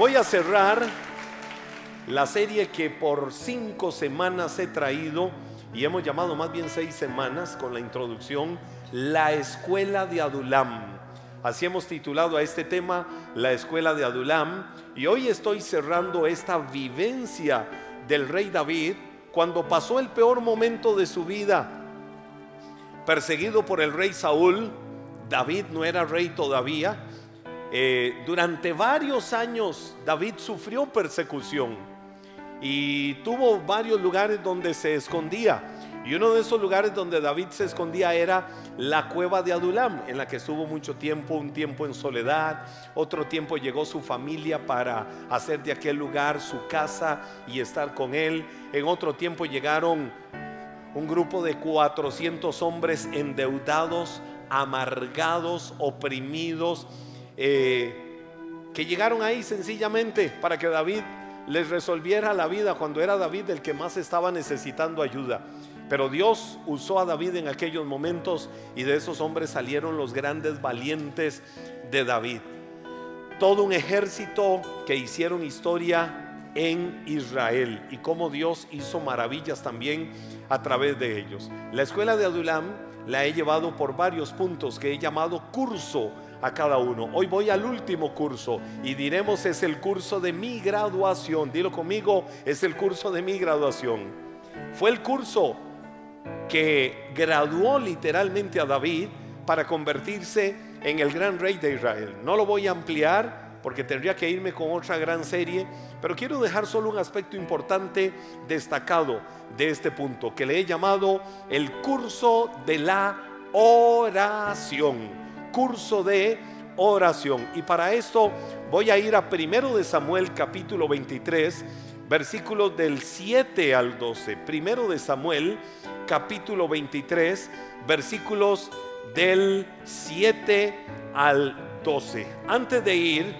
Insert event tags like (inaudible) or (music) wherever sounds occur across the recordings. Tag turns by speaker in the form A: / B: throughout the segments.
A: Voy a cerrar la serie que por cinco semanas he traído y hemos llamado más bien seis semanas con la introducción La Escuela de Adulam. Así hemos titulado a este tema La Escuela de Adulam y hoy estoy cerrando esta vivencia del rey David cuando pasó el peor momento de su vida. Perseguido por el rey Saúl, David no era rey todavía. Eh, durante varios años David sufrió persecución y tuvo varios lugares donde se escondía. Y uno de esos lugares donde David se escondía era la cueva de Adulam, en la que estuvo mucho tiempo, un tiempo en soledad, otro tiempo llegó su familia para hacer de aquel lugar su casa y estar con él, en otro tiempo llegaron un grupo de 400 hombres endeudados, amargados, oprimidos, eh, que llegaron ahí sencillamente para que David les resolviera la vida cuando era David el que más estaba necesitando ayuda. Pero Dios usó a David en aquellos momentos y de esos hombres salieron los grandes valientes de David. Todo un ejército que hicieron historia en Israel y cómo Dios hizo maravillas también a través de ellos. La escuela de Adulam la he llevado por varios puntos que he llamado curso a cada uno. Hoy voy al último curso y diremos es el curso de mi graduación. Dilo conmigo, es el curso de mi graduación. Fue el curso que graduó literalmente a David para convertirse en el gran rey de Israel. No lo voy a ampliar porque tendría que irme con otra gran serie, pero quiero dejar solo un aspecto importante destacado de este punto, que le he llamado el curso de la oración curso de oración. Y para esto voy a ir a primero de Samuel capítulo 23, versículos del 7 al 12. Primero de Samuel capítulo 23, versículos del 7 al 12. Antes de ir,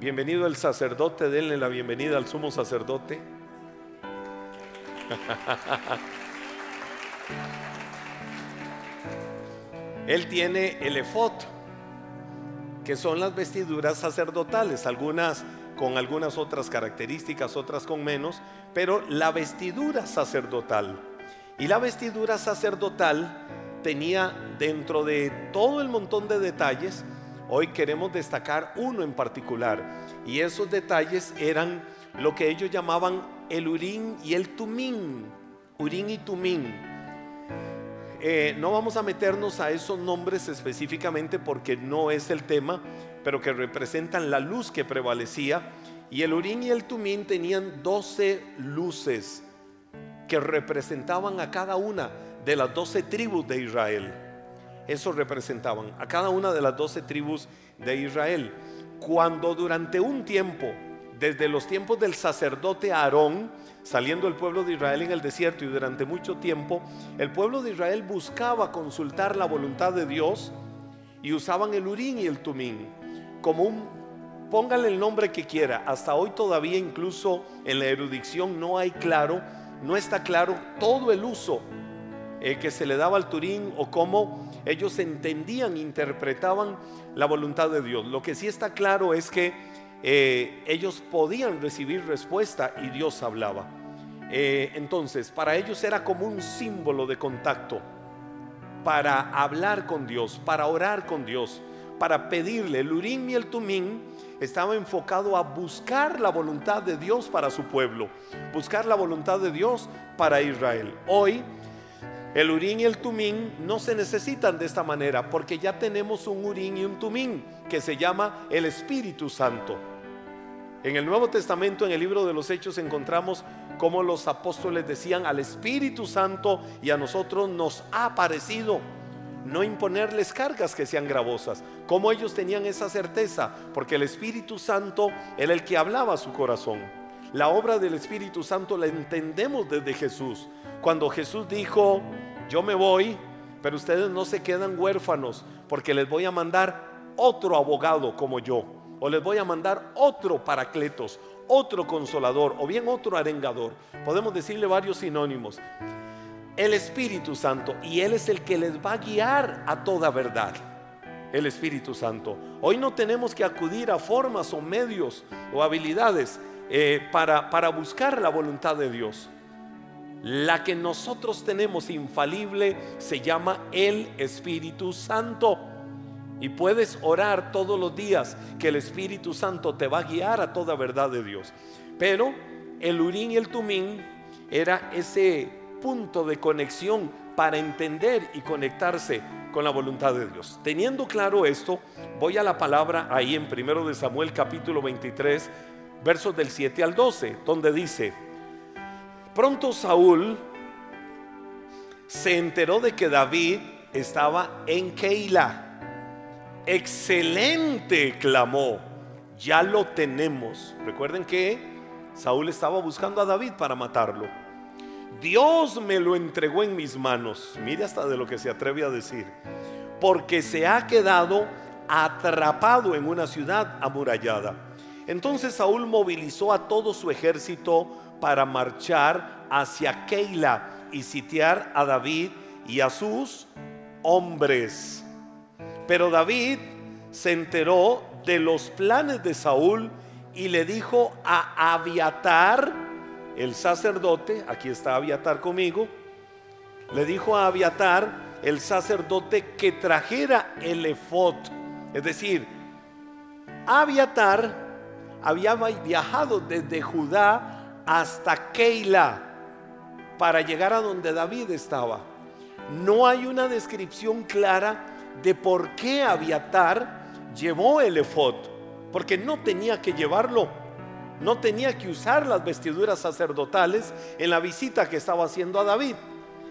A: bienvenido el sacerdote, denle la bienvenida al sumo sacerdote. (laughs) Él tiene el efod, que son las vestiduras sacerdotales, algunas con algunas otras características, otras con menos, pero la vestidura sacerdotal. Y la vestidura sacerdotal tenía dentro de todo el montón de detalles, hoy queremos destacar uno en particular, y esos detalles eran lo que ellos llamaban el urín y el tumín, urín y tumín. Eh, no vamos a meternos a esos nombres específicamente porque no es el tema, pero que representan la luz que prevalecía. Y el Urín y el Tumín tenían 12 luces que representaban a cada una de las 12 tribus de Israel. Eso representaban a cada una de las 12 tribus de Israel. Cuando durante un tiempo, desde los tiempos del sacerdote Aarón, saliendo el pueblo de Israel en el desierto y durante mucho tiempo, el pueblo de Israel buscaba consultar la voluntad de Dios y usaban el urín y el tumín como un, póngale el nombre que quiera, hasta hoy todavía incluso en la erudición no hay claro, no está claro todo el uso eh, que se le daba al turín o cómo ellos entendían, interpretaban la voluntad de Dios. Lo que sí está claro es que eh, ellos podían recibir respuesta y Dios hablaba. Eh, entonces, para ellos era como un símbolo de contacto, para hablar con Dios, para orar con Dios, para pedirle. El Urim y el Tumín estaba enfocado a buscar la voluntad de Dios para su pueblo, buscar la voluntad de Dios para Israel. Hoy, el Urim y el Tumín no se necesitan de esta manera porque ya tenemos un Urim y un Tumín que se llama el Espíritu Santo. En el Nuevo Testamento, en el libro de los Hechos, encontramos cómo los apóstoles decían al Espíritu Santo y a nosotros nos ha parecido no imponerles cargas que sean gravosas. Como ellos tenían esa certeza, porque el Espíritu Santo era el que hablaba a su corazón. La obra del Espíritu Santo la entendemos desde Jesús. Cuando Jesús dijo, yo me voy, pero ustedes no se quedan huérfanos, porque les voy a mandar otro abogado como yo o les voy a mandar otro paracletos, otro consolador o bien otro arengador. Podemos decirle varios sinónimos. El Espíritu Santo y Él es el que les va a guiar a toda verdad. el Espíritu Santo. Hoy no tenemos que acudir a formas o medios o habilidades eh, para, para buscar la voluntad de Dios. La que nosotros tenemos infalible se llama el Espíritu Santo. Y puedes orar todos los días que el Espíritu Santo te va a guiar a toda verdad de Dios. Pero el Urín y el Tumín era ese punto de conexión para entender y conectarse con la voluntad de Dios. Teniendo claro esto, voy a la palabra ahí en 1 de Samuel capítulo 23, versos del 7 al 12, donde dice, pronto Saúl se enteró de que David estaba en Keila. Excelente, clamó, ya lo tenemos. Recuerden que Saúl estaba buscando a David para matarlo. Dios me lo entregó en mis manos. Mire hasta de lo que se atreve a decir. Porque se ha quedado atrapado en una ciudad amurallada. Entonces Saúl movilizó a todo su ejército para marchar hacia Keila y sitiar a David y a sus hombres. Pero David se enteró de los planes de Saúl y le dijo a Abiatar, el sacerdote, aquí está Abiatar conmigo, le dijo a Abiatar, el sacerdote, que trajera el efod. Es decir, Abiatar había viajado desde Judá hasta Keila para llegar a donde David estaba. No hay una descripción clara de por qué Abiatar llevó el efod, porque no tenía que llevarlo no tenía que usar las vestiduras sacerdotales en la visita que estaba haciendo a David.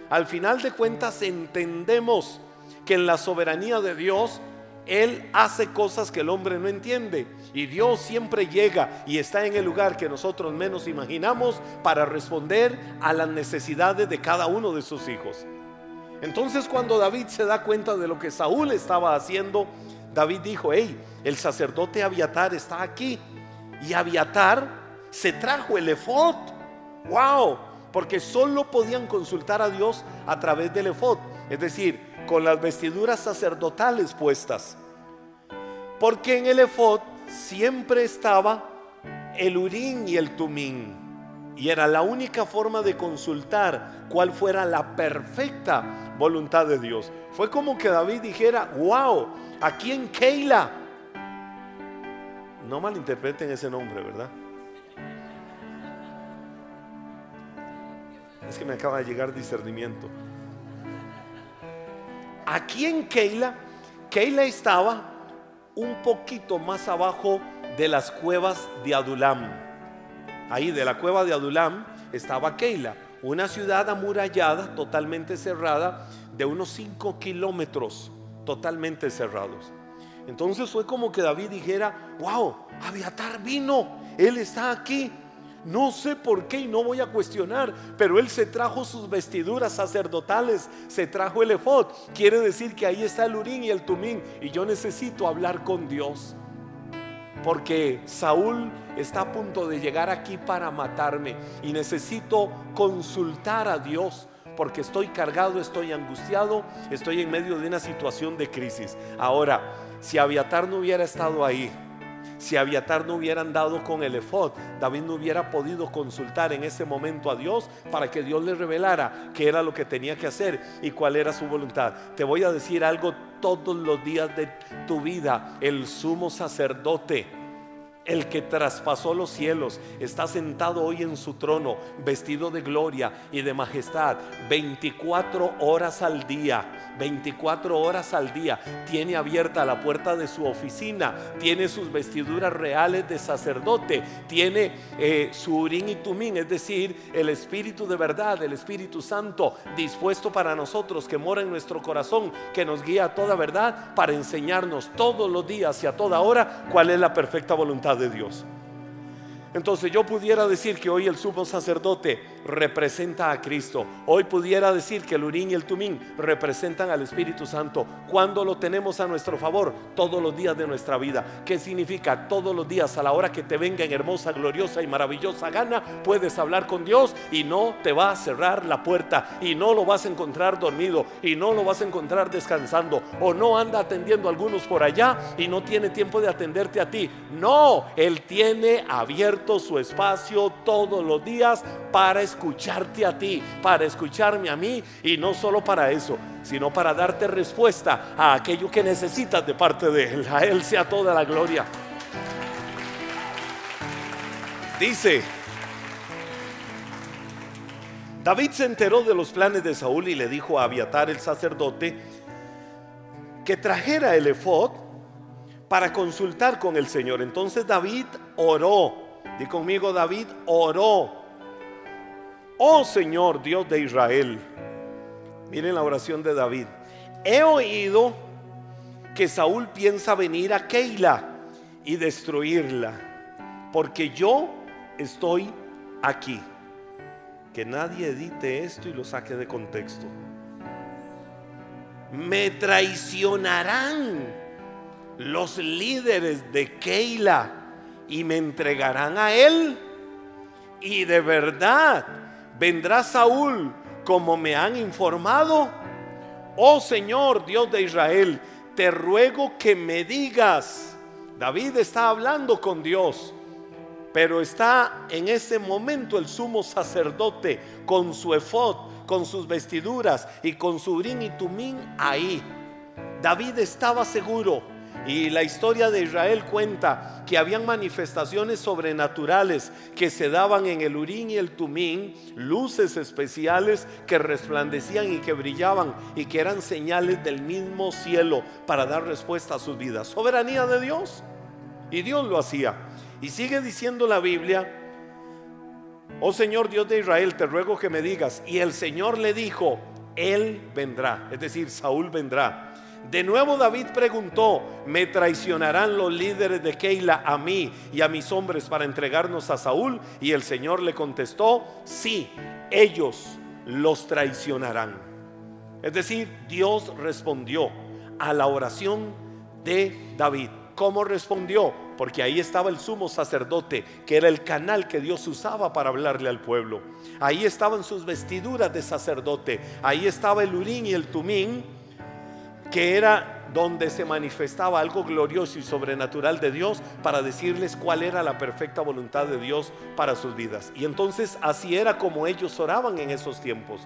A: Al final de cuentas entendemos que en la soberanía de Dios Él hace cosas que el hombre no entiende. Y Dios siempre llega y está en el lugar que nosotros menos imaginamos para responder a las necesidades de cada uno de sus hijos. Entonces cuando David se da cuenta de lo que Saúl estaba haciendo, David dijo, hey, el sacerdote Abiatar está aquí y Abiatar se trajo el efod. ¡Wow! Porque solo podían consultar a Dios a través del efod, es decir, con las vestiduras sacerdotales puestas. Porque en el efod siempre estaba el urín y el tumín. Y era la única forma de consultar cuál fuera la perfecta voluntad de Dios. Fue como que David dijera, wow, aquí en Keila no malinterpreten ese nombre, ¿verdad? Es que me acaba de llegar discernimiento. Aquí en Keila, Keila estaba un poquito más abajo de las cuevas de Adulam. Ahí de la cueva de Adulam estaba Keila, una ciudad amurallada, totalmente cerrada, de unos 5 kilómetros, totalmente cerrados. Entonces fue como que David dijera, wow, Abiatar vino, él está aquí. No sé por qué y no voy a cuestionar, pero él se trajo sus vestiduras sacerdotales, se trajo el efod. Quiere decir que ahí está el urín y el tumín y yo necesito hablar con Dios. Porque Saúl está a punto de llegar aquí para matarme y necesito consultar a Dios porque estoy cargado, estoy angustiado, estoy en medio de una situación de crisis. Ahora, si Abiatar no hubiera estado ahí, si Abiatar no hubiera andado con el efod, David no hubiera podido consultar en ese momento a Dios para que Dios le revelara qué era lo que tenía que hacer y cuál era su voluntad. Te voy a decir algo todos los días de tu vida. El sumo sacerdote el que traspasó los cielos, está sentado hoy en su trono, vestido de gloria y de majestad, 24 horas al día, 24 horas al día. Tiene abierta la puerta de su oficina, tiene sus vestiduras reales de sacerdote, tiene eh, su urín y tumín, es decir, el Espíritu de verdad, el Espíritu Santo, dispuesto para nosotros, que mora en nuestro corazón, que nos guía a toda verdad, para enseñarnos todos los días y a toda hora cuál es la perfecta voluntad de Dios. Entonces yo pudiera decir que hoy el sumo sacerdote representa a Cristo. Hoy pudiera decir que el Urín y el Tumín representan al Espíritu Santo. Cuando lo tenemos a nuestro favor, todos los días de nuestra vida. ¿Qué significa? Todos los días, a la hora que te venga en hermosa, gloriosa y maravillosa gana, puedes hablar con Dios y no te va a cerrar la puerta y no lo vas a encontrar dormido y no lo vas a encontrar descansando o no anda atendiendo a algunos por allá y no tiene tiempo de atenderte a ti. No, Él tiene abierto su espacio todos los días para escucharte a ti, para escucharme a mí y no solo para eso, sino para darte respuesta a aquello que necesitas de parte de Él. A Él sea toda la gloria. Dice, David se enteró de los planes de Saúl y le dijo a Abiatar el sacerdote que trajera el efod para consultar con el Señor. Entonces David oró. Di conmigo, David oró. Oh Señor, Dios de Israel. Miren la oración de David. He oído que Saúl piensa venir a Keila y destruirla, porque yo estoy aquí. Que nadie edite esto y lo saque de contexto. Me traicionarán los líderes de Keila y me entregarán a él. Y de verdad vendrá Saúl como me han informado. Oh Señor Dios de Israel, te ruego que me digas. David está hablando con Dios, pero está en ese momento el sumo sacerdote con su efod, con sus vestiduras y con su brin y tumín ahí. David estaba seguro y la historia de Israel cuenta que habían manifestaciones sobrenaturales que se daban en el Urín y el Tumín, luces especiales que resplandecían y que brillaban y que eran señales del mismo cielo para dar respuesta a sus vidas. Soberanía de Dios. Y Dios lo hacía. Y sigue diciendo la Biblia, oh Señor Dios de Israel, te ruego que me digas. Y el Señor le dijo, Él vendrá, es decir, Saúl vendrá de nuevo David preguntó, ¿me traicionarán los líderes de Keila a mí y a mis hombres para entregarnos a Saúl? Y el Señor le contestó, sí, ellos los traicionarán. Es decir, Dios respondió a la oración de David. ¿Cómo respondió? Porque ahí estaba el sumo sacerdote, que era el canal que Dios usaba para hablarle al pueblo. Ahí estaban sus vestiduras de sacerdote. Ahí estaba el urín y el tumín que era donde se manifestaba algo glorioso y sobrenatural de Dios para decirles cuál era la perfecta voluntad de Dios para sus vidas. Y entonces así era como ellos oraban en esos tiempos.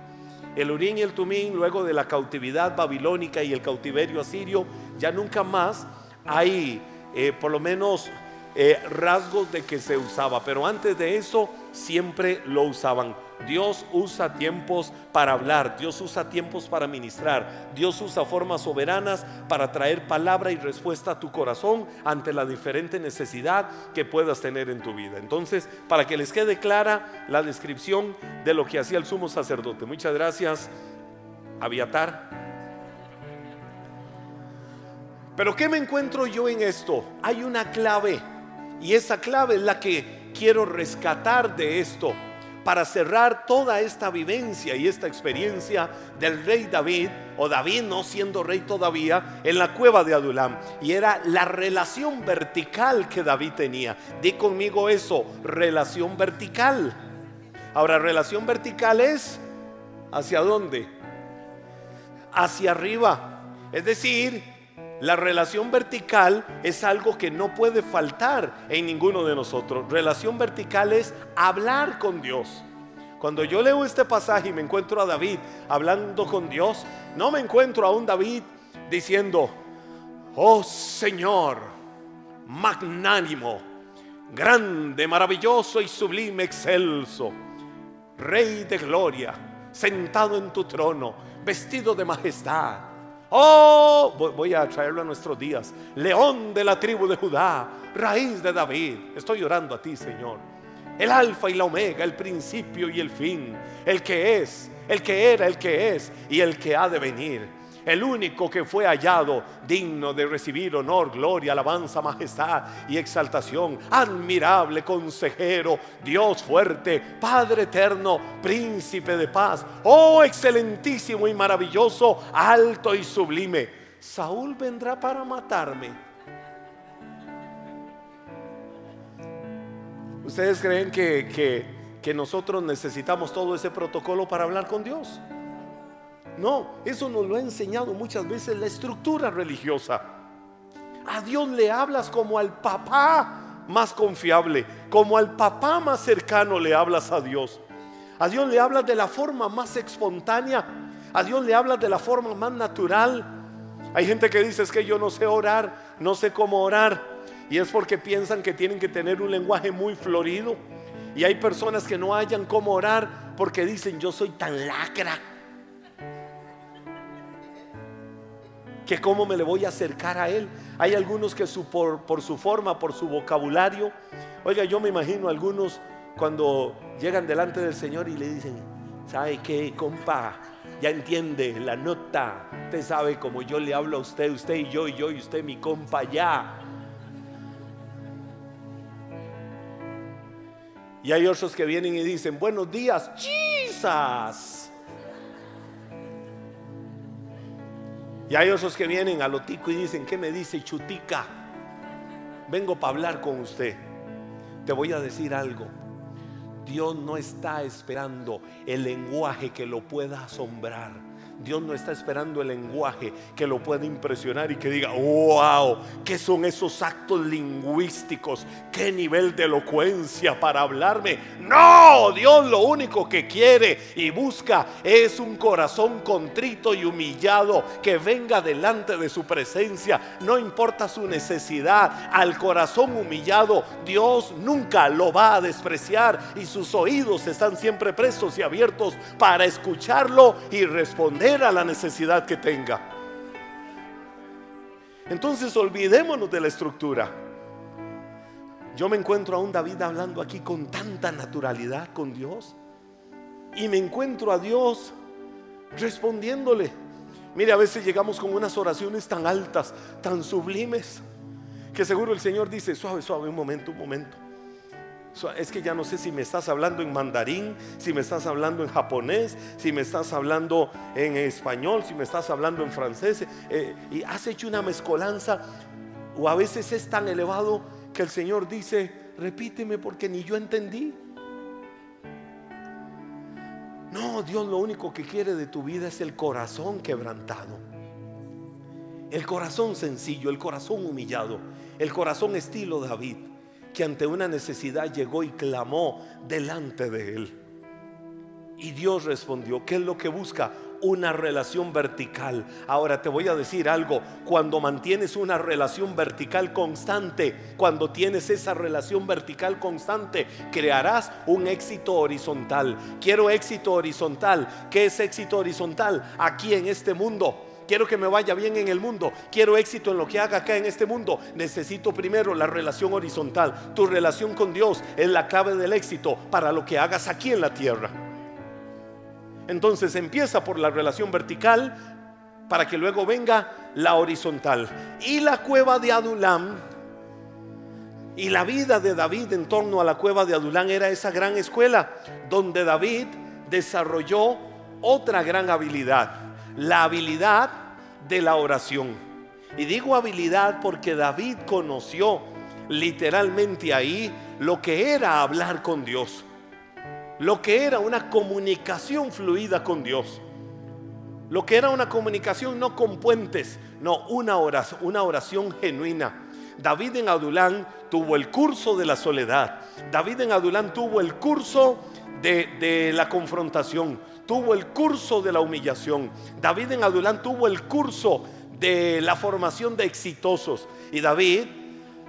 A: El Urín y el Tumín, luego de la cautividad babilónica y el cautiverio asirio, ya nunca más hay, eh, por lo menos, eh, rasgos de que se usaba, pero antes de eso siempre lo usaban. Dios usa tiempos para hablar, Dios usa tiempos para ministrar, Dios usa formas soberanas para traer palabra y respuesta a tu corazón ante la diferente necesidad que puedas tener en tu vida. Entonces, para que les quede clara la descripción de lo que hacía el sumo sacerdote. Muchas gracias, Aviatar. Pero ¿qué me encuentro yo en esto? Hay una clave y esa clave es la que quiero rescatar de esto para cerrar toda esta vivencia y esta experiencia del rey David, o David no siendo rey todavía, en la cueva de Adulam. Y era la relación vertical que David tenía. Di conmigo eso, relación vertical. Ahora, relación vertical es hacia dónde? Hacia arriba. Es decir, la relación vertical es algo que no puede faltar en ninguno de nosotros. Relación vertical es hablar con Dios. Cuando yo leo este pasaje y me encuentro a David hablando con Dios, no me encuentro a un David diciendo, oh Señor, magnánimo, grande, maravilloso y sublime, excelso, Rey de gloria, sentado en tu trono, vestido de majestad Oh, voy a traerlo a nuestros días. León de la tribu de Judá, raíz de David. Estoy orando a ti, Señor. El alfa y la omega, el principio y el fin. El que es, el que era, el que es y el que ha de venir. El único que fue hallado digno de recibir honor, gloria, alabanza, majestad y exaltación, admirable consejero, Dios fuerte, Padre eterno, príncipe de paz, oh excelentísimo y maravilloso, alto y sublime. Saúl vendrá para matarme. ¿Ustedes creen que, que, nosotros necesitamos todo ese protocolo para hablar con Dios? No, eso nos lo ha enseñado muchas veces la estructura religiosa. A Dios le hablas como al papá más confiable, como al papá más cercano le hablas a Dios. A Dios le hablas de la forma más espontánea, a Dios le hablas de la forma más natural. Hay gente que dice es que yo no sé orar, no sé cómo orar, y es porque piensan que tienen que tener un lenguaje muy florido. Y hay personas que no hayan cómo orar porque dicen yo soy tan lacra que cómo me le voy a acercar a Él. Hay algunos que por, por su forma, por su vocabulario, oiga, yo me imagino algunos cuando llegan delante del Señor y le dicen, ¿sabe qué, compa? Ya entiende la nota. Usted sabe como yo le hablo a usted, usted y yo y yo y usted mi compa ya. Y hay otros que vienen y dicen, buenos días, Jesus. Y hay otros que vienen a lo tico y dicen, ¿qué me dice chutica? Vengo para hablar con usted. Te voy a decir algo. Dios no está esperando el lenguaje que lo pueda asombrar. Dios no está esperando el lenguaje que lo pueda impresionar y que diga, wow, ¿qué son esos actos lingüísticos? ¿Qué nivel de elocuencia para hablarme? No, Dios lo único que quiere y busca es un corazón contrito y humillado que venga delante de su presencia. No importa su necesidad, al corazón humillado Dios nunca lo va a despreciar y sus oídos están siempre prestos y abiertos para escucharlo y responder a la necesidad que tenga. Entonces olvidémonos de la estructura. Yo me encuentro a un David hablando aquí con tanta naturalidad con Dios. Y me encuentro a Dios respondiéndole. Mire, a veces llegamos con unas oraciones tan altas, tan sublimes, que seguro el Señor dice, suave, suave, un momento, un momento. Es que ya no sé si me estás hablando en mandarín, si me estás hablando en japonés, si me estás hablando en español, si me estás hablando en francés. Eh, y has hecho una mezcolanza. O a veces es tan elevado que el Señor dice, repíteme porque ni yo entendí. No, Dios lo único que quiere de tu vida es el corazón quebrantado. El corazón sencillo, el corazón humillado, el corazón estilo David que ante una necesidad llegó y clamó delante de él. Y Dios respondió, ¿qué es lo que busca? Una relación vertical. Ahora te voy a decir algo, cuando mantienes una relación vertical constante, cuando tienes esa relación vertical constante, crearás un éxito horizontal. Quiero éxito horizontal. ¿Qué es éxito horizontal? Aquí en este mundo quiero que me vaya bien en el mundo, quiero éxito en lo que haga acá en este mundo, necesito primero la relación horizontal. Tu relación con Dios es la clave del éxito para lo que hagas aquí en la tierra. Entonces empieza por la relación vertical para que luego venga la horizontal. Y la cueva de Adulam y la vida de David en torno a la cueva de Adulam era esa gran escuela donde David desarrolló otra gran habilidad, la habilidad de la oración. Y digo habilidad porque David conoció literalmente ahí lo que era hablar con Dios, lo que era una comunicación fluida con Dios, lo que era una comunicación no con puentes, no una oración, una oración genuina. David en Adulán tuvo el curso de la soledad, David en Adulán tuvo el curso de, de la confrontación, tuvo el curso de la humillación. David en Adulán tuvo el curso de la formación de exitosos. Y David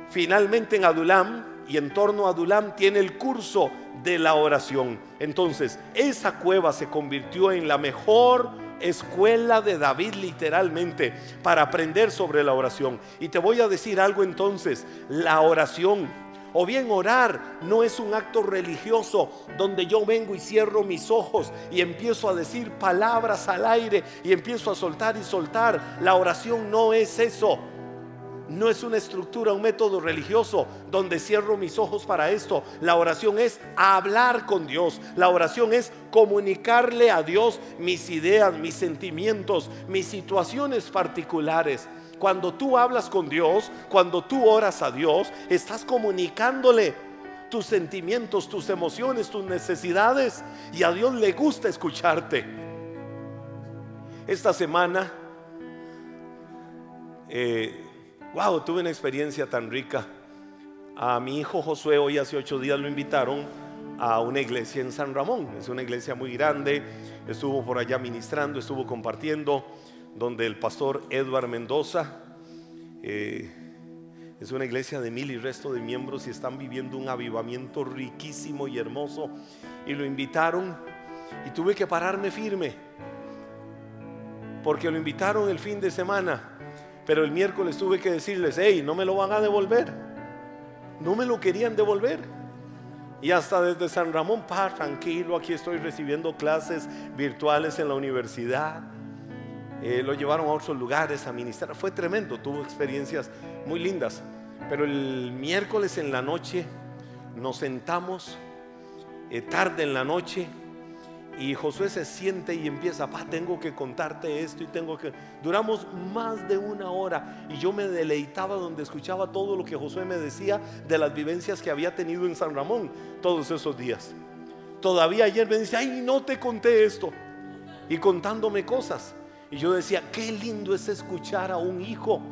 A: finalmente en Adulam y en torno a Adulam tiene el curso de la oración. Entonces, esa cueva se convirtió en la mejor escuela de David literalmente para aprender sobre la oración. Y te voy a decir algo entonces, la oración O bien orar no es un acto religioso donde yo vengo y cierro mis ojos y empiezo a decir palabras al aire y empiezo a soltar y soltar. La oración no es eso. No es una estructura, un método religioso donde cierro mis ojos para esto. La oración es hablar con Dios. La oración es comunicarle a Dios mis ideas, mis sentimientos, mis situaciones particulares. Cuando tú hablas con Dios, cuando tú oras a Dios, estás comunicándole tus sentimientos, tus emociones, tus necesidades. Y a Dios le gusta escucharte. Esta semana... Eh, Wow, tuve una experiencia tan rica. A mi hijo Josué hoy hace ocho días lo invitaron a una iglesia en San Ramón. Es una iglesia muy grande. Estuvo por allá ministrando, estuvo compartiendo, donde el pastor Edward Mendoza eh, es una iglesia de mil y resto de miembros y están viviendo un avivamiento riquísimo y hermoso. Y lo invitaron y tuve que pararme firme porque lo invitaron el fin de semana pero el miércoles tuve que decirles, hey, no me lo van a devolver. No me lo querían devolver. Y hasta desde San Ramón, pa, tranquilo, aquí estoy recibiendo clases virtuales en la universidad. Eh, lo llevaron a otros lugares a ministrar. Fue tremendo, tuvo experiencias muy lindas. Pero el miércoles en la noche nos sentamos, eh, tarde en la noche, y Josué se siente y empieza, pa, tengo que contarte esto y tengo que... Duramos más de una hora y yo me deleitaba donde escuchaba todo lo que Josué me decía de las vivencias que había tenido en San Ramón todos esos días. Todavía ayer me dice, ay, no te conté esto. Y contándome cosas. Y yo decía, qué lindo es escuchar a un hijo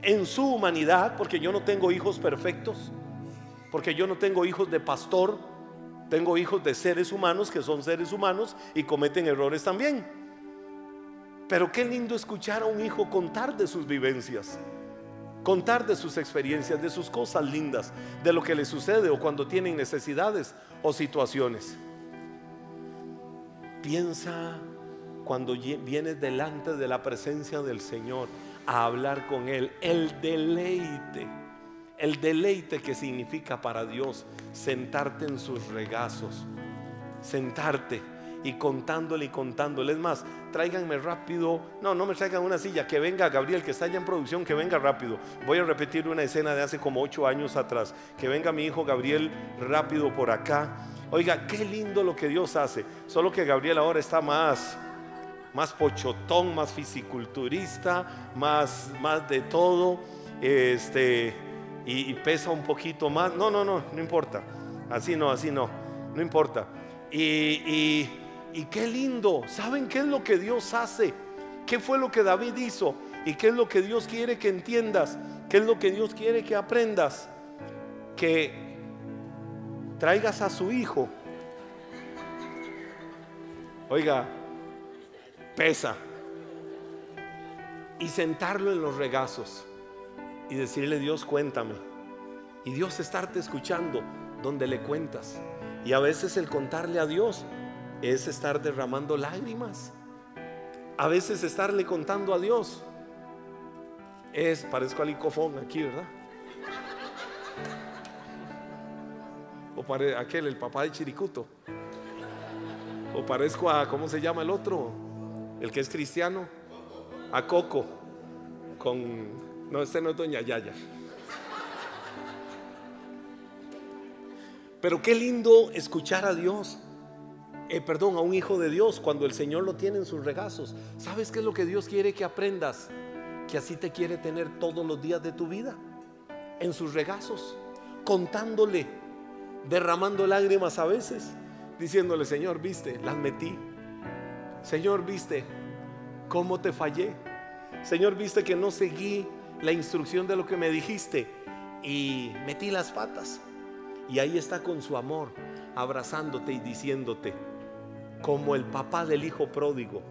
A: en su humanidad, porque yo no tengo hijos perfectos, porque yo no tengo hijos de pastor, tengo hijos de seres humanos que son seres humanos y cometen errores también. Pero qué lindo escuchar a un hijo contar de sus vivencias, contar de sus experiencias, de sus cosas lindas, de lo que le sucede o cuando tienen necesidades o situaciones. Piensa cuando vienes delante de la presencia del Señor a hablar con Él, el deleite el deleite que significa para Dios sentarte en sus regazos, sentarte y contándole y contándole. Es más, tráiganme rápido, no, no me traigan una silla, que venga Gabriel, que está allá en producción, que venga rápido. Voy a repetir una escena de hace como ocho años atrás, que venga mi hijo Gabriel rápido por acá. Oiga, qué lindo lo que Dios hace, solo que Gabriel ahora está más más pochotón, más fisiculturista, más, más de todo. Este, y, pesa un poquito más. No, no, no, no importa. Así no, así no, no importa. Y, y qué lindo. ¿Saben qué es lo que Dios hace? ¿Qué fue lo que David hizo? ¿Y qué es lo que Dios quiere que entiendas? ¿Qué es lo que Dios quiere que aprendas? Que traigas a su hijo. Oiga, pesa. Y sentarlo en los regazos y decirle, Dios, cuéntame. Y Dios estarte escuchando donde le cuentas. Y a veces el contarle a Dios es estar derramando lágrimas. A veces estarle contando a Dios es, parezco al icofón aquí, ¿verdad? O para aquel, el papá de Chiricuto. O parezco a, ¿cómo se llama el otro? El que es cristiano. A Coco. Con no, este no es Doña Yaya. Pero qué lindo escuchar a Dios. Eh, perdón, a un hijo de Dios cuando el Señor lo tiene en sus regazos. ¿Sabes qué es lo que Dios quiere que aprendas? Que así te quiere tener todos los días de tu vida. En sus regazos. Contándole. Derramando lágrimas a veces. Diciéndole, Señor, viste, las metí. Señor, viste cómo te fallé. Señor, viste que no seguí la instrucción de lo que me dijiste y metí las patas. Y ahí está con su amor, abrazándote y diciéndote, como el papá del hijo pródigo,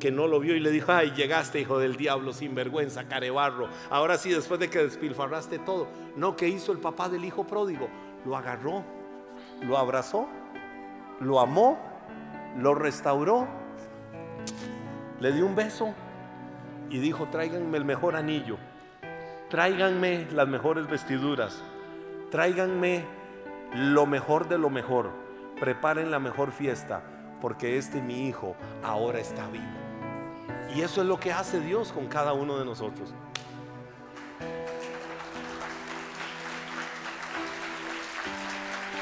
A: que no lo vio y le dijo, ay, llegaste hijo del diablo, sin vergüenza, carebarro. Ahora sí, después de que despilfarraste todo. No, que hizo el papá del hijo pródigo? Lo agarró, lo abrazó, lo amó, lo restauró, le dio un beso y dijo, tráiganme el mejor anillo tráiganme las mejores vestiduras, tráiganme lo mejor de lo mejor, preparen la mejor fiesta, porque este mi hijo ahora está vivo. Y eso es lo que hace Dios con cada uno de nosotros.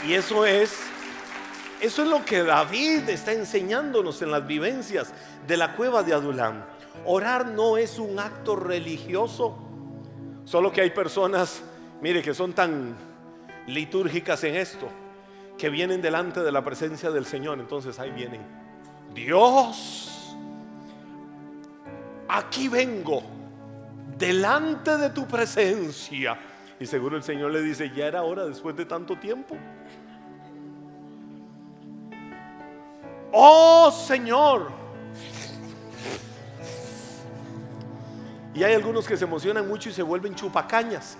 A: Y eso es eso es lo que David está enseñándonos en las vivencias de la cueva de Adulam. Orar no es un acto religioso, solo que hay personas, mire, que son tan litúrgicas en esto, que vienen delante de la presencia del Señor. Entonces ahí vienen, Dios, aquí vengo, delante de tu presencia. Y seguro el Señor le dice, ya era hora después de tanto tiempo. Oh Señor. Y hay algunos que se emocionan mucho y se vuelven chupacañas.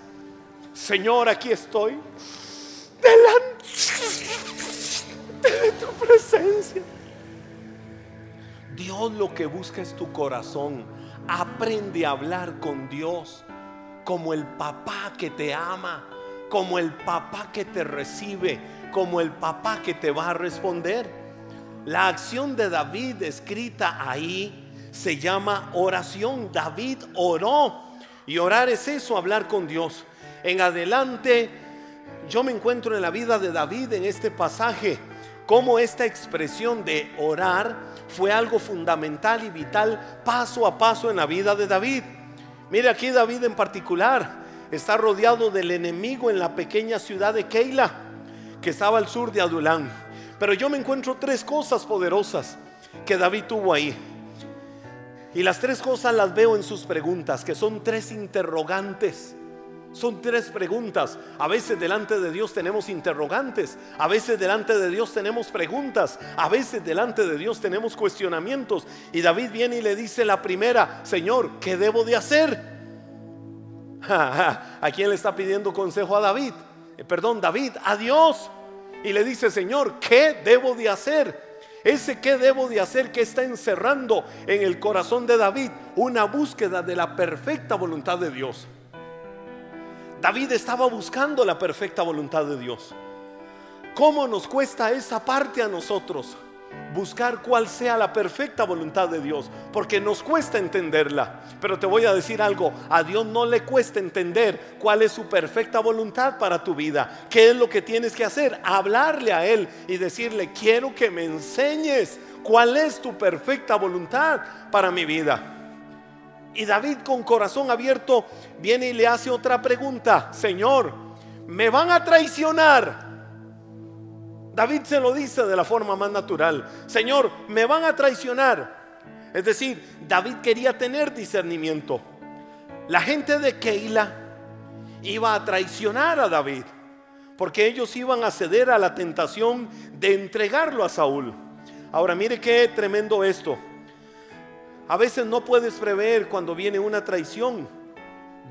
A: Señor, aquí estoy. Delante de tu presencia. Dios lo que busca es tu corazón. Aprende a hablar con Dios como el papá que te ama, como el papá que te recibe, como el papá que te va a responder. La acción de David escrita ahí se llama oración. David oró. Y orar es eso, hablar con Dios. En adelante, yo me encuentro en la vida de David en este pasaje, como esta expresión de orar fue algo fundamental y vital paso a paso en la vida de David. Mire aquí David en particular, está rodeado del enemigo en la pequeña ciudad de Keila, que estaba al sur de Adulán. Pero yo me encuentro tres cosas poderosas que David tuvo ahí. Y las tres cosas las veo en sus preguntas, que son tres interrogantes. Son tres preguntas. A veces delante de Dios tenemos interrogantes. A veces delante de Dios tenemos preguntas. A veces delante de Dios tenemos cuestionamientos. Y David viene y le dice la primera, Señor, ¿qué debo de hacer? (laughs) ¿A quién le está pidiendo consejo a David? Eh, perdón, David, a Dios y le dice, Señor, ¿qué debo de hacer? Ese qué debo de hacer que está encerrando en el corazón de David una búsqueda de la perfecta voluntad de Dios. David estaba buscando la perfecta voluntad de Dios. ¿Cómo nos cuesta esa parte a nosotros? Buscar cuál sea la perfecta voluntad de Dios, porque nos cuesta entenderla. Pero te voy a decir algo, a Dios no le cuesta entender cuál es su perfecta voluntad para tu vida. ¿Qué es lo que tienes que hacer? Hablarle a Él y decirle, quiero que me enseñes cuál es tu perfecta voluntad para mi vida. Y David con corazón abierto viene y le hace otra pregunta, Señor, ¿me van a traicionar? David se lo dice de la forma más natural. Señor, me van a traicionar. Es decir, David quería tener discernimiento. La gente de Keila iba a traicionar a David porque ellos iban a ceder a la tentación de entregarlo a Saúl. Ahora mire qué tremendo esto. A veces no puedes prever cuando viene una traición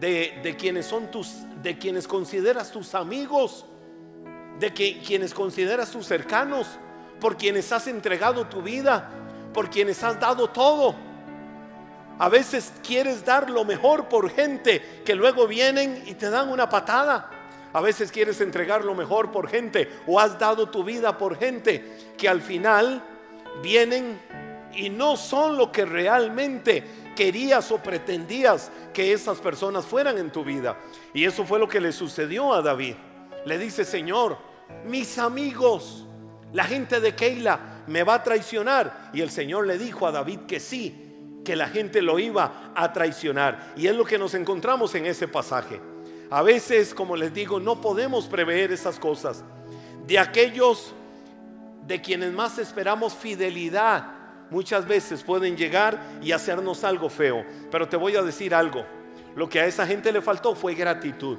A: de, de quienes son tus, de quienes consideras tus amigos de que quienes consideras tus cercanos, por quienes has entregado tu vida, por quienes has dado todo. A veces quieres dar lo mejor por gente que luego vienen y te dan una patada. A veces quieres entregar lo mejor por gente o has dado tu vida por gente que al final vienen y no son lo que realmente querías o pretendías que esas personas fueran en tu vida. Y eso fue lo que le sucedió a David. Le dice, Señor, mis amigos, la gente de Keila me va a traicionar. Y el Señor le dijo a David que sí, que la gente lo iba a traicionar. Y es lo que nos encontramos en ese pasaje. A veces, como les digo, no podemos prever esas cosas. De aquellos de quienes más esperamos fidelidad, muchas veces pueden llegar y hacernos algo feo. Pero te voy a decir algo. Lo que a esa gente le faltó fue gratitud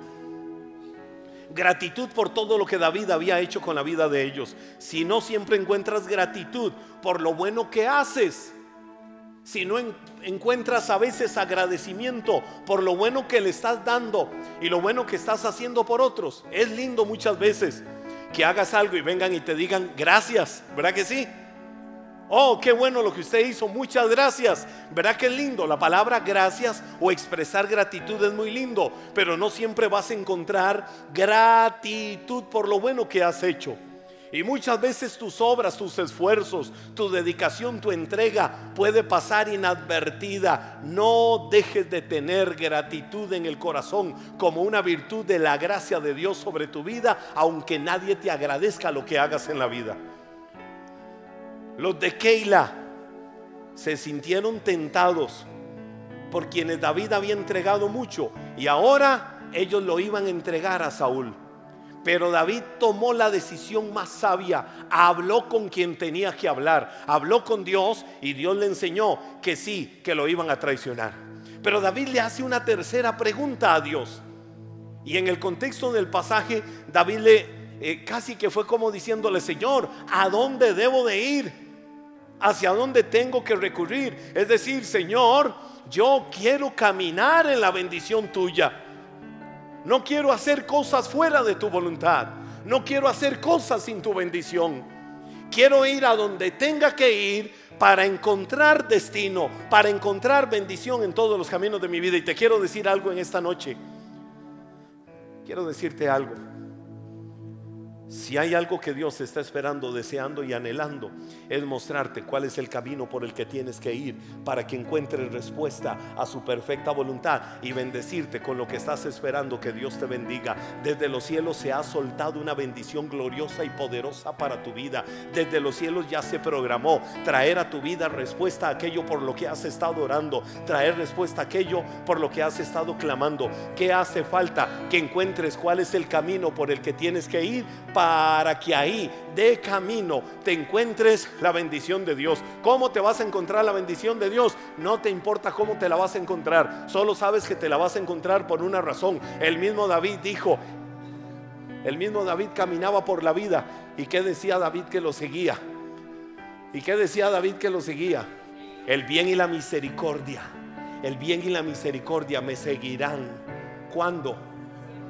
A: gratitud por todo lo que David había hecho con la vida de ellos. Si no siempre encuentras gratitud por lo bueno que haces, si no encuentras a veces agradecimiento por lo bueno que le estás dando y lo bueno que estás haciendo por otros, es lindo muchas veces que hagas algo y vengan y te digan gracias, ¿verdad que sí? Oh, qué bueno lo que usted hizo, muchas gracias. ¿Verdad que es lindo? La palabra gracias o expresar gratitud es muy lindo, pero no siempre vas a encontrar gratitud por lo bueno que has hecho. Y muchas veces tus obras, tus esfuerzos, tu dedicación, tu entrega puede pasar inadvertida. No dejes de tener gratitud en el corazón como una virtud de la gracia de Dios sobre tu vida, aunque nadie te agradezca lo que hagas en la vida. Los de Keila se sintieron tentados por quienes David había entregado mucho y ahora ellos lo iban a entregar a Saúl. Pero David tomó la decisión más sabia, habló con quien tenía que hablar, habló con Dios y Dios le enseñó que sí, que lo iban a traicionar. Pero David le hace una tercera pregunta a Dios. Y en el contexto del pasaje, David le eh, casi que fue como diciéndole, Señor, ¿a dónde debo de ir? ¿Hacia dónde tengo que recurrir? Es decir, Señor, yo quiero caminar en la bendición tuya. No quiero hacer cosas fuera de tu voluntad. No quiero hacer cosas sin tu bendición. Quiero ir a donde tenga que ir para encontrar destino, para encontrar bendición en todos los caminos de mi vida. Y te quiero decir algo en esta noche. Quiero decirte algo. Si hay algo que Dios está esperando, deseando y anhelando, es mostrarte cuál es el camino por el que tienes que ir para que encuentres respuesta a su perfecta voluntad y bendecirte con lo que estás esperando que Dios te bendiga. Desde los cielos se ha soltado una bendición gloriosa y poderosa para tu vida. Desde los cielos ya se programó traer a tu vida respuesta a aquello por lo que has estado orando, traer respuesta a aquello por lo que has estado clamando. ¿Qué hace falta? Que encuentres cuál es el camino por el que tienes que ir para que ahí de camino te encuentres la bendición de Dios. ¿Cómo te vas a encontrar la bendición de Dios? No te importa cómo te la vas a encontrar, solo sabes que te la vas a encontrar por una razón. El mismo David dijo, el mismo David caminaba por la vida. ¿Y qué decía David que lo seguía? ¿Y qué decía David que lo seguía? El bien y la misericordia. El bien y la misericordia me seguirán. ¿Cuándo?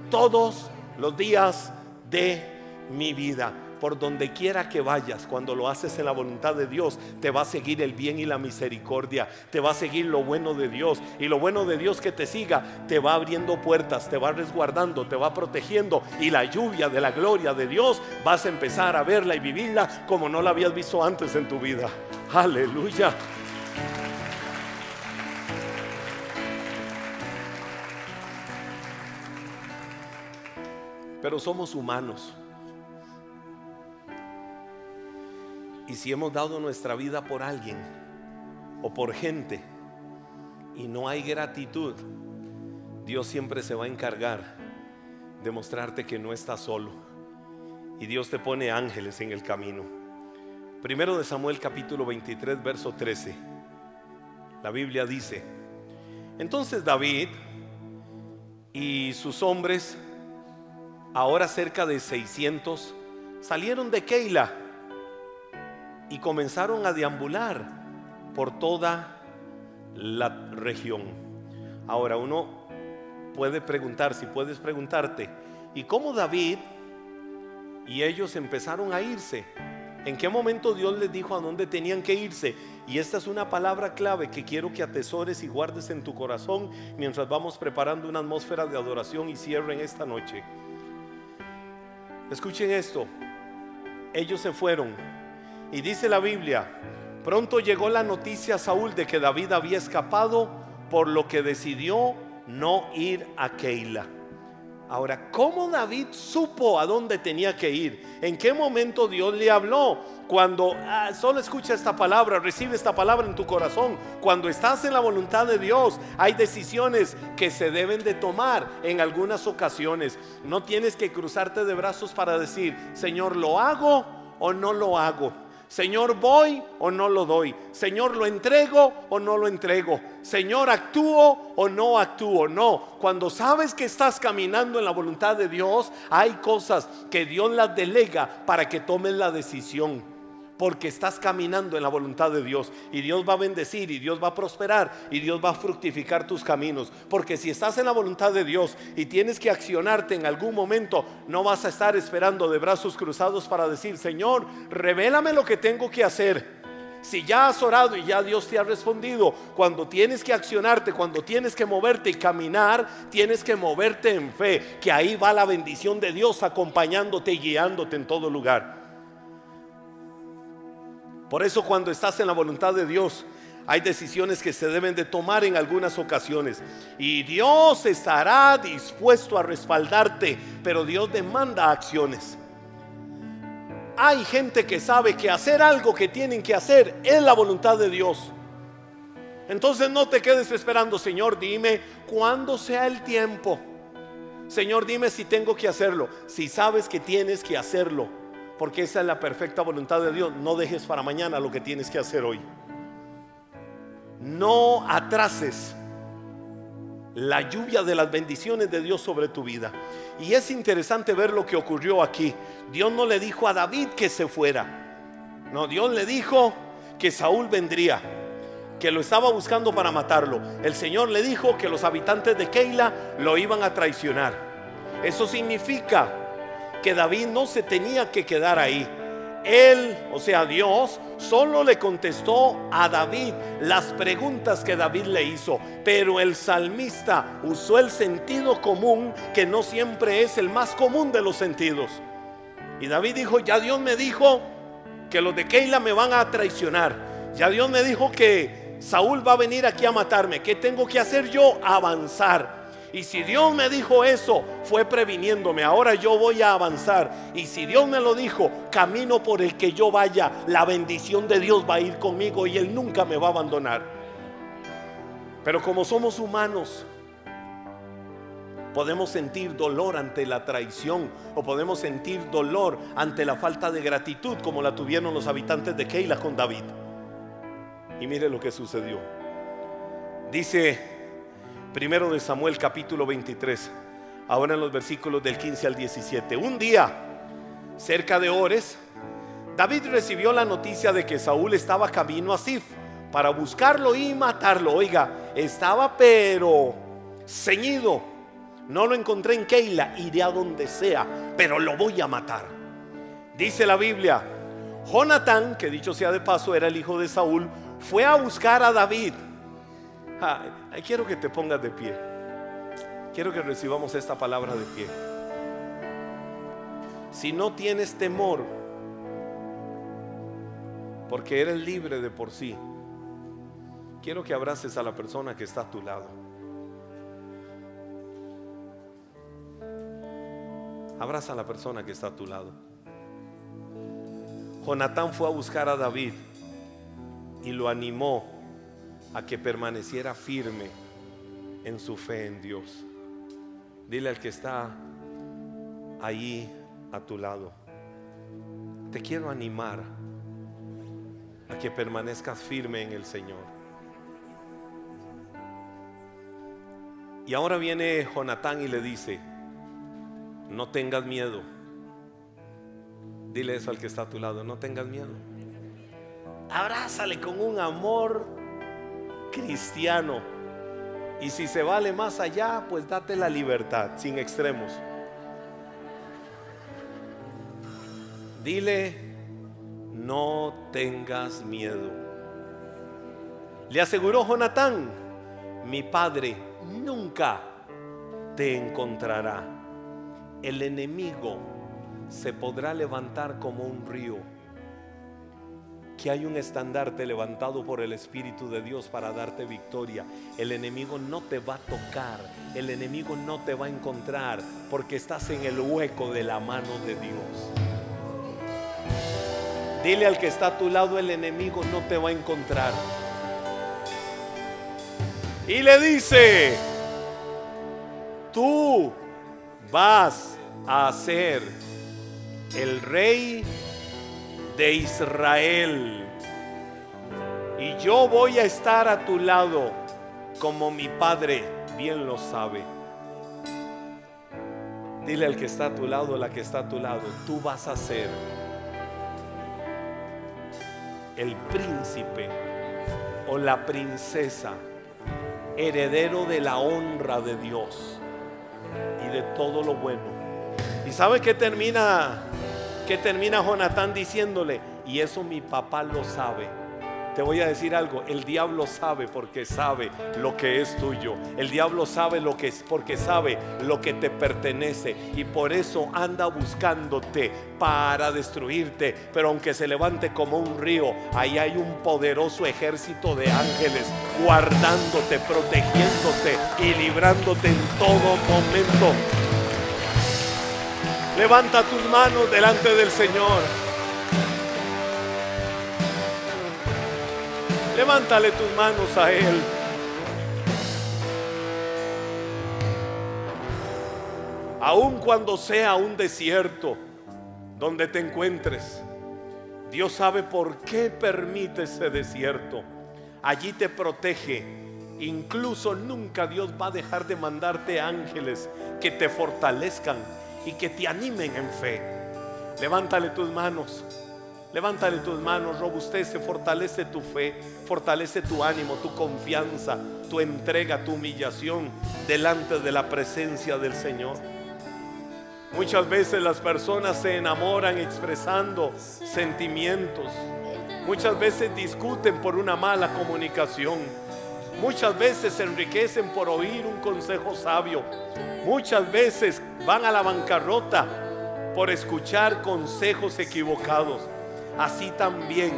A: Todos los días de mi vida. Por donde quiera que vayas, cuando lo haces en la voluntad de Dios, te va a seguir el bien y la misericordia, te va a seguir lo bueno de Dios. Y lo bueno de Dios que te siga, te va abriendo puertas, te va resguardando, te va protegiendo. Y la lluvia de la gloria de Dios vas a empezar a verla y vivirla como no la habías visto antes en tu vida. Aleluya. Pero somos humanos. Y si hemos dado nuestra vida por alguien o por gente y no hay gratitud, Dios siempre se va a encargar de mostrarte que no estás solo. Y Dios te pone ángeles en el camino. Primero de Samuel capítulo 23, verso 13. La Biblia dice, entonces David y sus hombres, ahora cerca de 600, salieron de Keila y comenzaron a deambular por toda la región. Ahora uno puede preguntar, si puedes preguntarte, ¿y cómo David y ellos empezaron a irse? ¿En qué momento Dios les dijo a dónde tenían que irse? Y esta es una palabra clave que quiero que atesores y guardes en tu corazón mientras vamos preparando una atmósfera de adoración y cierren esta noche. Escuchen esto. Ellos se fueron y dice la Biblia, pronto llegó la noticia a Saúl de que David había escapado, por lo que decidió no ir a Keila. Ahora, ¿cómo David supo a dónde tenía que ir? ¿En qué momento Dios le habló? Cuando ah, solo escucha esta palabra, recibe esta palabra en tu corazón. Cuando estás en la voluntad de Dios, hay decisiones que se deben de tomar en algunas ocasiones. No tienes que cruzarte de brazos para decir, Señor, ¿lo hago o no lo hago? Señor, voy o no lo doy. Señor, lo entrego o no lo entrego. Señor, actúo o no actúo. No, cuando sabes que estás caminando en la voluntad de Dios, hay cosas que Dios las delega para que tomes la decisión porque estás caminando en la voluntad de Dios y Dios va a bendecir y Dios va a prosperar y Dios va a fructificar tus caminos. Porque si estás en la voluntad de Dios y tienes que accionarte en algún momento, no vas a estar esperando de brazos cruzados para decir, Señor, revélame lo que tengo que hacer. Si ya has orado y ya Dios te ha respondido, cuando tienes que accionarte, cuando tienes que moverte y caminar, tienes que moverte en fe, que ahí va la bendición de Dios acompañándote y guiándote en todo lugar. Por eso cuando estás en la voluntad de Dios, hay decisiones que se deben de tomar en algunas ocasiones. Y Dios estará dispuesto a respaldarte, pero Dios demanda acciones. Hay gente que sabe que hacer algo que tienen que hacer es la voluntad de Dios. Entonces no te quedes esperando, Señor, dime cuándo sea el tiempo. Señor, dime si tengo que hacerlo. Si sabes que tienes que hacerlo, porque esa es la perfecta voluntad de Dios, no dejes para mañana lo que tienes que hacer hoy. No atrases la lluvia de las bendiciones de Dios sobre tu vida. Y es interesante ver lo que ocurrió aquí. Dios no le dijo a David que se fuera. No, Dios le dijo que Saúl vendría, que lo estaba buscando para matarlo. El Señor le dijo que los habitantes de Keila lo iban a traicionar. Eso significa que David no se tenía que quedar ahí. Él, o sea, Dios, solo le contestó a David las preguntas que David le hizo. Pero el salmista usó el sentido común, que no siempre es el más común de los sentidos. Y David dijo, ya Dios me dijo que los de Keila me van a traicionar. Ya Dios me dijo que Saúl va a venir aquí a matarme. ¿Qué tengo que hacer yo? Avanzar. Y si Dios me dijo eso, fue previniéndome. Ahora yo voy a avanzar. Y si Dios me lo dijo, camino por el que yo vaya, la bendición de Dios va a ir conmigo y Él nunca me va a abandonar. Pero como somos humanos, podemos sentir dolor ante la traición o podemos sentir dolor ante la falta de gratitud como la tuvieron los habitantes de Keila con David. Y mire lo que sucedió. Dice Primero de Samuel capítulo 23, ahora en los versículos del 15 al 17. Un día, cerca de Ores, David recibió la noticia de que Saúl estaba camino a Sif para buscarlo y matarlo. Oiga, estaba pero ceñido. No lo encontré en Keila, iré a donde sea, pero lo voy a matar. Dice la Biblia, Jonatán, que dicho sea de paso era el hijo de Saúl, fue a buscar a David quiero que te pongas de pie. Quiero que recibamos esta palabra de pie. Si no tienes temor, porque eres libre de por sí, quiero que abraces a la persona que está a tu lado. Abraza a la persona que está a tu lado. Jonatán fue a buscar a David y lo animó a que permaneciera firme en su fe en Dios. Dile al que está ahí a tu lado, te quiero animar a que permanezcas firme en el Señor. Y ahora viene Jonatán y le dice, no tengas miedo. Dile eso al que está a tu lado, no tengas miedo. Abrázale con un amor cristiano. Y si se vale más allá, pues date la libertad, sin extremos. Dile, no tengas miedo. Le aseguró Jonatán, mi padre nunca te encontrará. El enemigo se podrá levantar como un río que hay un estandarte levantado por el Espíritu de Dios para darte victoria. El enemigo no te va a tocar, el enemigo no te va a encontrar porque estás en el hueco de la mano de Dios. Dile al que está a tu lado, el enemigo no te va a encontrar. Y le dice, tú vas a ser el rey de Israel. Y yo voy a estar a tu lado como mi Padre bien lo sabe. Dile al que está a tu lado, la que está a tu lado, tú vas a ser el príncipe o la princesa, heredero de la honra de Dios y de todo lo bueno. ¿Y sabe que termina que termina Jonatán diciéndole, y eso mi papá lo sabe. Te voy a decir algo, el diablo sabe porque sabe lo que es tuyo. El diablo sabe lo que es porque sabe lo que te pertenece y por eso anda buscándote para destruirte. Pero aunque se levante como un río, ahí hay un poderoso ejército de ángeles guardándote, protegiéndote y librándote en todo momento. Levanta tus manos delante del Señor. Levántale tus manos a Él. Aun cuando sea un desierto donde te encuentres, Dios sabe por qué permite ese desierto. Allí te protege. Incluso nunca Dios va a dejar de mandarte ángeles que te fortalezcan y que te animen en fe. Levántale tus manos. Levántale tus manos, robustece, fortalece tu fe, fortalece tu ánimo, tu confianza, tu entrega, tu humillación delante de la presencia del Señor. Muchas veces las personas se enamoran expresando sentimientos. Muchas veces discuten por una mala comunicación. Muchas veces se enriquecen por oír un consejo sabio. Muchas veces van a la bancarrota por escuchar consejos equivocados así también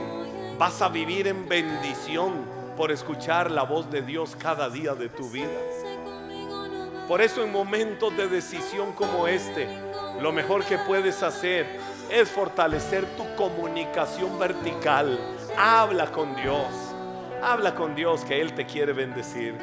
A: vas a vivir en bendición por escuchar la voz de Dios cada día de tu vida. Por eso en momentos de decisión como este, lo mejor que puedes hacer es fortalecer tu comunicación vertical. Habla con Dios. Habla con Dios que Él te quiere bendecir.